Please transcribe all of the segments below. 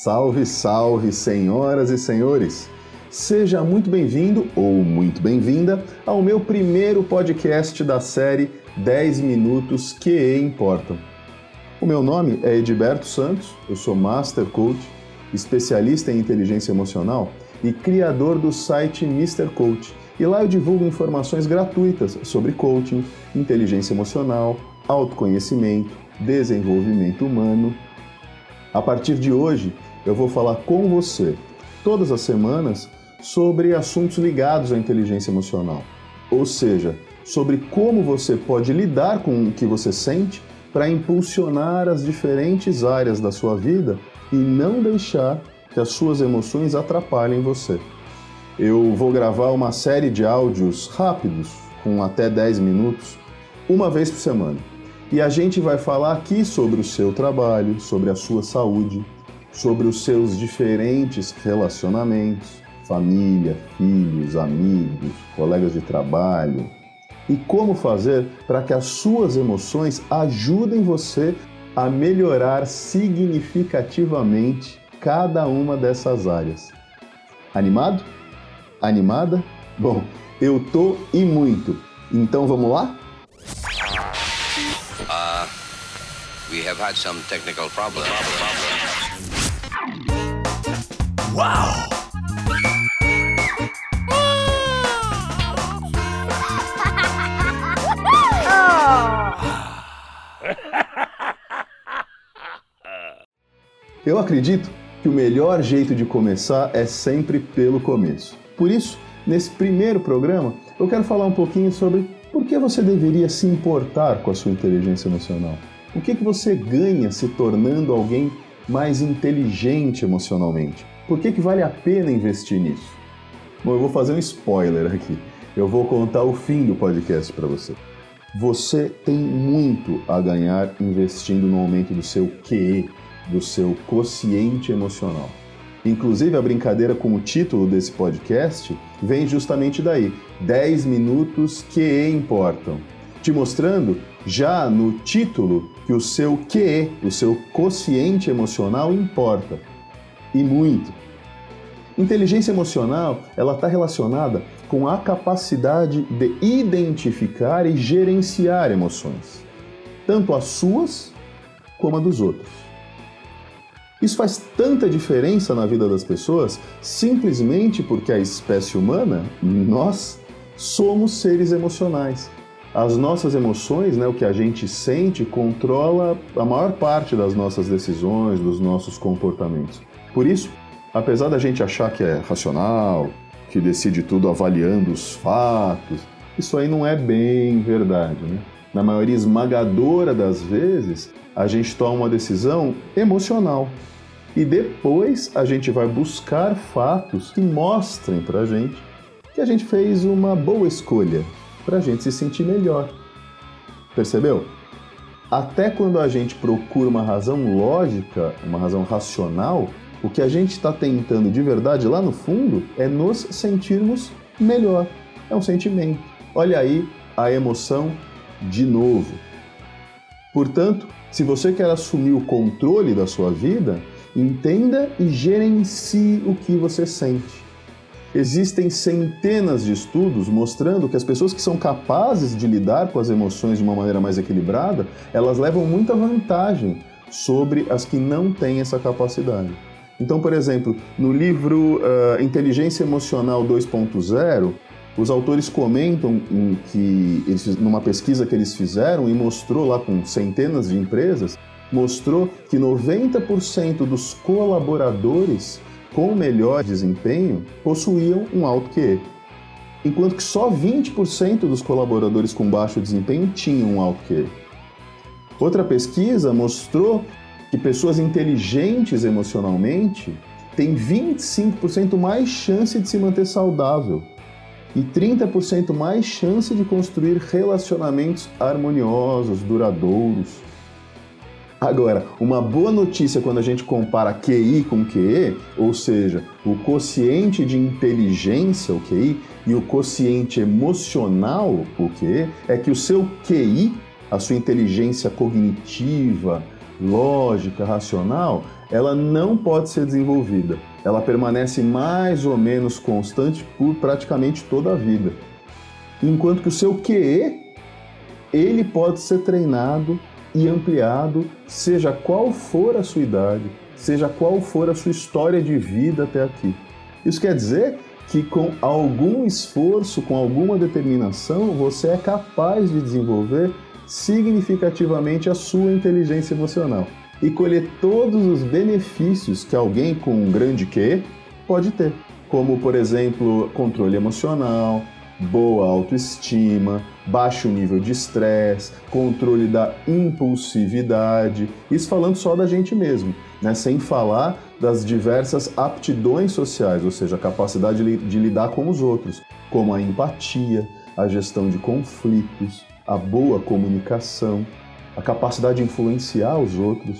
Salve, salve, senhoras e senhores! Seja muito bem-vindo ou muito bem-vinda ao meu primeiro podcast da série 10 Minutos que Importam. O meu nome é Edberto Santos, eu sou Master Coach, especialista em inteligência emocional e criador do site Mr. Coach. E lá eu divulgo informações gratuitas sobre coaching, inteligência emocional, autoconhecimento, desenvolvimento humano. A partir de hoje, eu vou falar com você, todas as semanas, sobre assuntos ligados à inteligência emocional. Ou seja, sobre como você pode lidar com o que você sente para impulsionar as diferentes áreas da sua vida e não deixar que as suas emoções atrapalhem você. Eu vou gravar uma série de áudios rápidos, com até 10 minutos, uma vez por semana. E a gente vai falar aqui sobre o seu trabalho, sobre a sua saúde, sobre os seus diferentes relacionamentos, família, filhos, amigos, colegas de trabalho, e como fazer para que as suas emoções ajudem você a melhorar significativamente cada uma dessas áreas. Animado? Animada? Bom, eu tô e muito. Então vamos lá? Uh, we have had some technical problems. Wow! Eu acredito que o melhor jeito de começar é sempre pelo começo. Por isso, nesse primeiro programa, eu quero falar um pouquinho sobre por que você deveria se importar com a sua inteligência emocional. O que, que você ganha se tornando alguém mais inteligente emocionalmente? Por que, que vale a pena investir nisso? Bom, eu vou fazer um spoiler aqui. Eu vou contar o fim do podcast para você. Você tem muito a ganhar investindo no aumento do seu QE, do seu quociente emocional. Inclusive, a brincadeira com o título desse podcast vem justamente daí: 10 minutos que importam. Te mostrando já no título que o seu QE, o seu quociente emocional importa. E muito. Inteligência emocional, ela está relacionada com a capacidade de identificar e gerenciar emoções, tanto as suas como a dos outros. Isso faz tanta diferença na vida das pessoas simplesmente porque a espécie humana, nós, somos seres emocionais. As nossas emoções, né, o que a gente sente, controla a maior parte das nossas decisões, dos nossos comportamentos. Por isso, apesar da gente achar que é racional, que decide tudo avaliando os fatos, isso aí não é bem verdade. Né? Na maioria esmagadora das vezes, a gente toma uma decisão emocional. E depois a gente vai buscar fatos que mostrem para a gente que a gente fez uma boa escolha para a gente se sentir melhor. Percebeu? Até quando a gente procura uma razão lógica, uma razão racional, o que a gente está tentando de verdade lá no fundo é nos sentirmos melhor. É um sentimento. Olha aí a emoção de novo. Portanto, se você quer assumir o controle da sua vida, entenda e gerencie o que você sente. Existem centenas de estudos mostrando que as pessoas que são capazes de lidar com as emoções de uma maneira mais equilibrada, elas levam muita vantagem sobre as que não têm essa capacidade. Então, por exemplo, no livro uh, Inteligência Emocional 2.0, os autores comentam que, eles, numa pesquisa que eles fizeram e mostrou lá com centenas de empresas, mostrou que 90% dos colaboradores com melhor desempenho possuíam um alto QE, enquanto que só 20% dos colaboradores com baixo desempenho tinham um alto QE. Outra pesquisa mostrou que pessoas inteligentes emocionalmente têm 25% mais chance de se manter saudável e 30% mais chance de construir relacionamentos harmoniosos, duradouros. Agora, uma boa notícia quando a gente compara QI com QE, ou seja, o quociente de inteligência, o QI, e o quociente emocional, o QE, é que o seu QI, a sua inteligência cognitiva, lógica, racional, ela não pode ser desenvolvida. Ela permanece mais ou menos constante por praticamente toda a vida. Enquanto que o seu QE, ele pode ser treinado e ampliado, seja qual for a sua idade, seja qual for a sua história de vida até aqui. Isso quer dizer que com algum esforço, com alguma determinação, você é capaz de desenvolver significativamente a sua inteligência emocional e colher todos os benefícios que alguém com um grande Q pode ter, como por exemplo, controle emocional, boa autoestima, baixo nível de estresse, controle da impulsividade, isso falando só da gente mesmo, né? sem falar das diversas aptidões sociais, ou seja, a capacidade de lidar com os outros, como a empatia, a gestão de conflitos, a boa comunicação, a capacidade de influenciar os outros.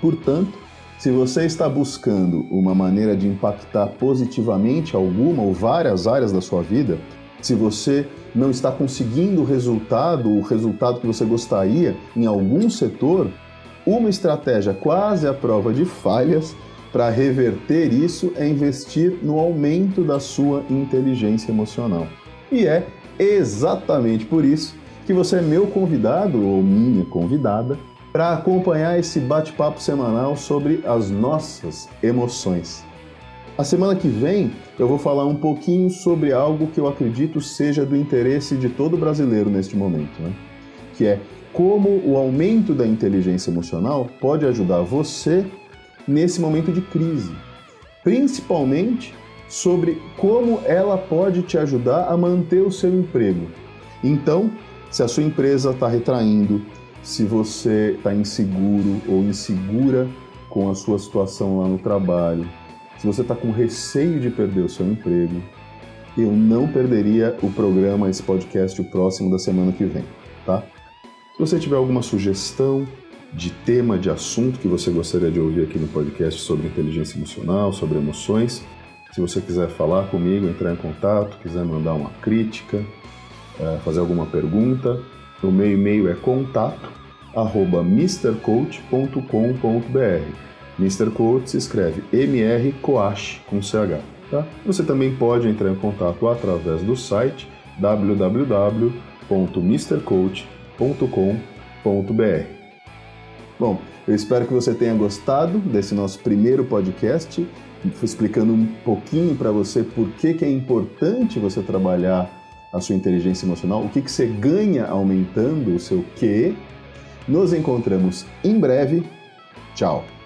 Portanto, se você está buscando uma maneira de impactar positivamente alguma ou várias áreas da sua vida, se você não está conseguindo o resultado, o resultado que você gostaria em algum setor, uma estratégia quase à prova de falhas para reverter isso é investir no aumento da sua inteligência emocional. E é exatamente por isso que você é meu convidado ou minha convidada para acompanhar esse bate-papo semanal sobre as nossas emoções. A semana que vem eu vou falar um pouquinho sobre algo que eu acredito seja do interesse de todo brasileiro neste momento, né? que é como o aumento da inteligência emocional pode ajudar você nesse momento de crise, principalmente sobre como ela pode te ajudar a manter o seu emprego. Então, se a sua empresa está retraindo, se você está inseguro ou insegura com a sua situação lá no trabalho, se você está com receio de perder o seu emprego, eu não perderia o programa, esse podcast, o próximo da semana que vem, tá? Se você tiver alguma sugestão de tema, de assunto que você gostaria de ouvir aqui no podcast sobre inteligência emocional, sobre emoções, se você quiser falar comigo, entrar em contato, quiser mandar uma crítica, é, fazer alguma pergunta, o meu e-mail é contato arroba mrcoach.com.br Mr. Coach se escreve mrcoach com ch. Tá? Você também pode entrar em contato através do site www.mrcoach.com.br. Bom, eu espero que você tenha gostado desse nosso primeiro podcast, explicando um pouquinho para você por que, que é importante você trabalhar a sua inteligência emocional, o que, que você ganha aumentando o seu QE. Nos encontramos em breve. Tchau!